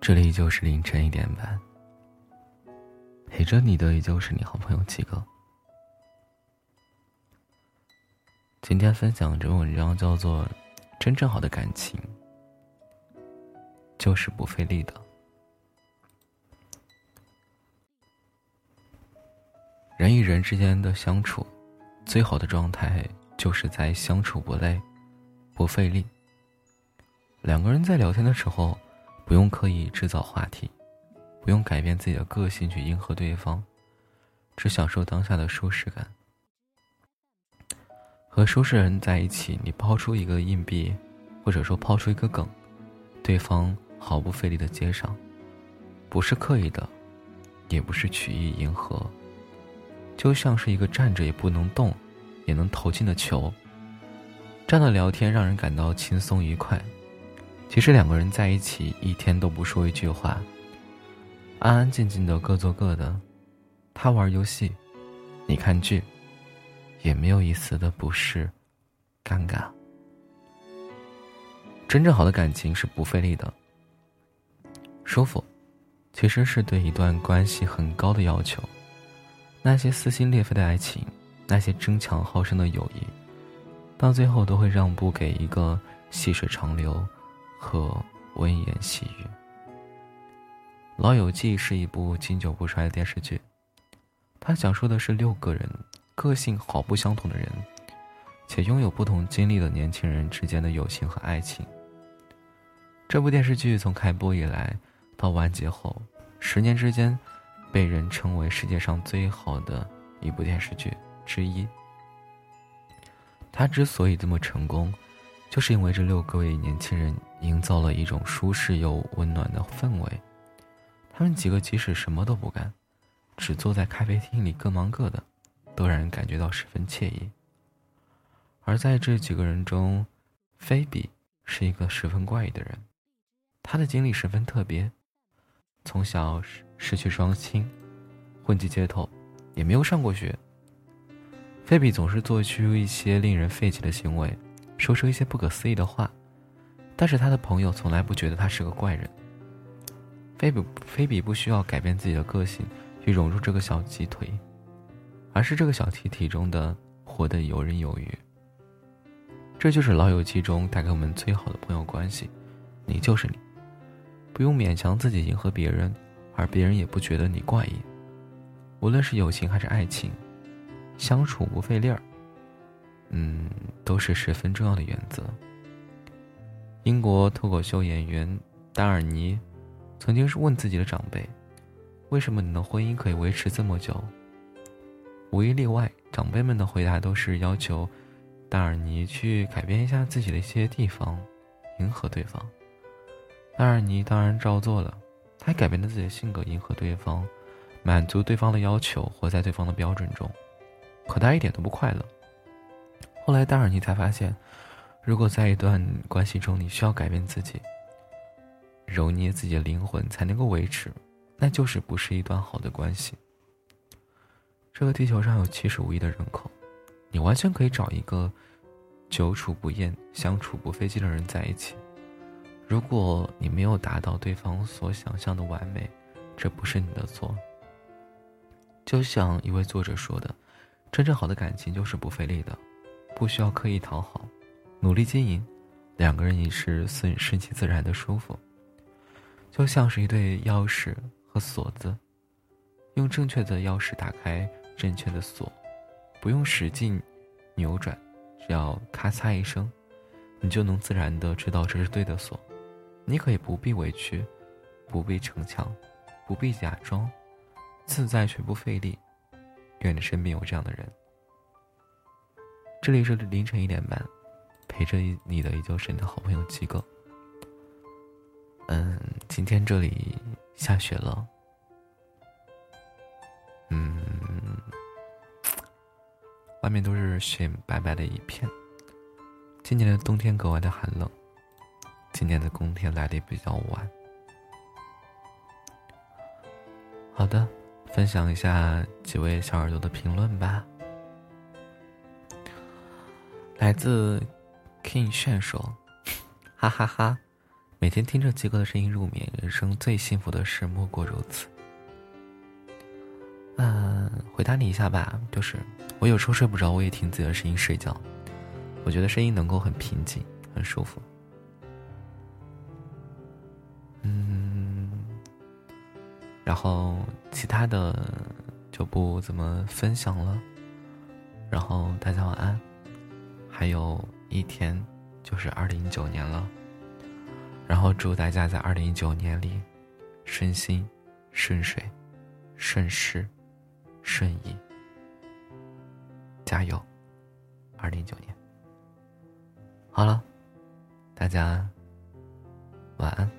这里依旧是凌晨一点半，陪着你的依旧是你好朋友七哥。今天分享这篇文章叫做《真正好的感情就是不费力的》。人与人之间的相处，最好的状态就是在相处不累、不费力。两个人在聊天的时候。不用刻意制造话题，不用改变自己的个性去迎合对方，只享受当下的舒适感。和舒适人在一起，你抛出一个硬币，或者说抛出一个梗，对方毫不费力的接上，不是刻意的，也不是曲意迎合，就像是一个站着也不能动，也能投进的球。这样的聊天让人感到轻松愉快。其实两个人在一起一天都不说一句话，安安静静的各做各的，他玩游戏，你看剧，也没有一丝的不适、尴尬。真正好的感情是不费力的，舒服，其实是对一段关系很高的要求。那些撕心裂肺的爱情，那些争强好胜的友谊，到最后都会让步给一个细水长流。和温言细语，《老友记》是一部经久不衰的电视剧。它讲述的是六个人个性毫不相同的人，且拥有不同经历的年轻人之间的友情和爱情。这部电视剧从开播以来到完结后，十年之间，被人称为世界上最好的一部电视剧之一。它之所以这么成功。就是因为这六个位年轻人营造了一种舒适又温暖的氛围，他们几个即使什么都不干，只坐在咖啡厅里各忙各的，都让人感觉到十分惬意。而在这几个人中，菲比是一个十分怪异的人，他的经历十分特别，从小失去双亲，混迹街头，也没有上过学。菲比总是做出一些令人费解的行为。说出一些不可思议的话，但是他的朋友从来不觉得他是个怪人。菲比菲比不需要改变自己的个性去融入这个小鸡腿，而是这个小集体中的活得游刃有余。这就是老友记中带给我们最好的朋友关系，你就是你，不用勉强自己迎合别人，而别人也不觉得你怪异。无论是友情还是爱情，相处不费力儿。嗯，都是十分重要的原则。英国脱口秀演员达尔尼曾经是问自己的长辈：“为什么你的婚姻可以维持这么久？”无一例外，长辈们的回答都是要求达尔尼去改变一下自己的一些地方，迎合对方。达尔尼当然照做了，他改变了自己的性格，迎合对方，满足对方的要求，活在对方的标准中。可他一点都不快乐。后来，达尔尼才发现，如果在一段关系中，你需要改变自己，揉捏自己的灵魂才能够维持，那就是不是一段好的关系。这个地球上有七十五亿的人口，你完全可以找一个久处不厌、相处不费劲的人在一起。如果你没有达到对方所想象的完美，这不是你的错。就像一位作者说的：“真正好的感情就是不费力的。”不需要刻意讨好，努力经营，两个人已是顺顺其自然的舒服。就像是一对钥匙和锁子，用正确的钥匙打开正确的锁，不用使劲扭转，只要咔嚓一声，你就能自然的知道这是对的锁。你可以不必委屈，不必逞强，不必假装，自在却不费力。愿你身边有这样的人。这里是凌晨一点半，陪着你的依旧是你的好朋友七哥。嗯，今天这里下雪了，嗯，外面都是雪白白的一片。今年的冬天格外的寒冷，今年的冬天来的也比较晚。好的，分享一下几位小耳朵的评论吧。来自 King 炫说：“哈哈哈，每天听着鸡哥的声音入眠，人生最幸福的事莫过如此。嗯，回答你一下吧，就是我有时候睡不着，我也听自己的声音睡觉，我觉得声音能够很平静，很舒服。嗯，然后其他的就不怎么分享了。然后大家晚安，还有一天就是二零一九年了。然后祝大家在二零一九年里顺心、顺水、顺势、顺意，加油！二零一九年，好了，大家晚安。